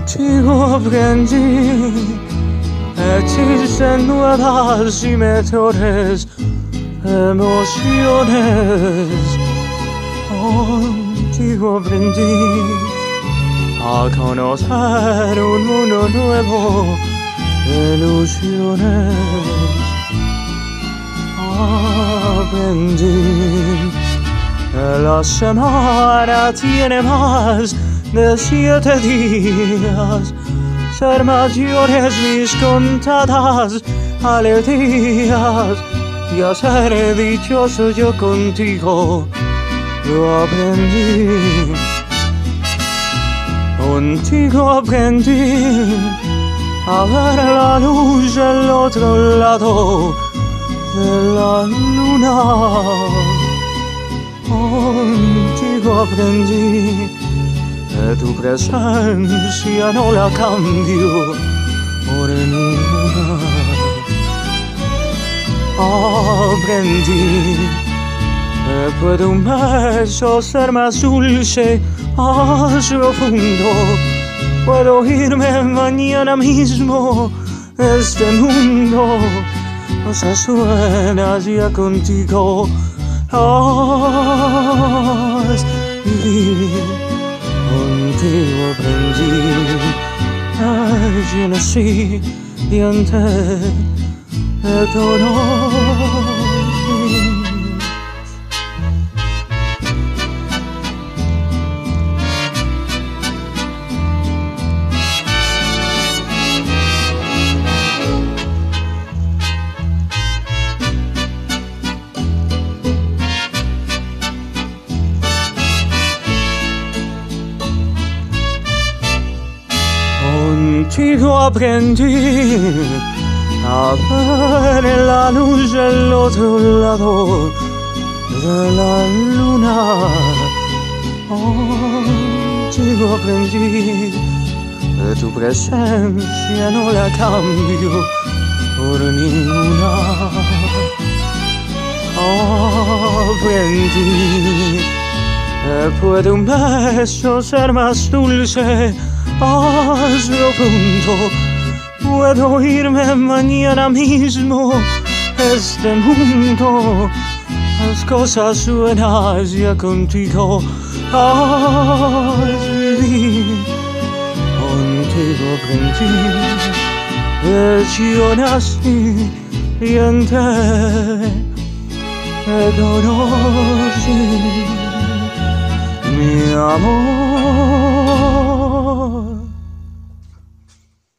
contigo aprendí existen nuevas y mejores emociones contigo aprendí a conocer un mundo nuevo de ilusiones aprendí la semana tiene más de siete días. Ser mayores mis contadas alegrías. Y a ser dichoso yo contigo. Lo aprendí. Contigo aprendí a ver la luz del otro lado de la luna aprendí tu presencia no la cambio por ninguna. Aprendí que puede un beso ser más dulce, más profundo. Puedo irme mañana mismo este mundo. Cosas suenas ya contigo. Has 다시 연대되도록 contigo aprendí a ver la luz del otro lado de la luna. Contigo aprendí de tu presencia no la cambio por ninguna. Aprendí que puede un beso ser más dulce más profundo. Puedo irme mañana mismo Este mundo Las cosas buenas ya contigo Has vivido Contigo, contigo yo nací y entré Te conocí Mi amor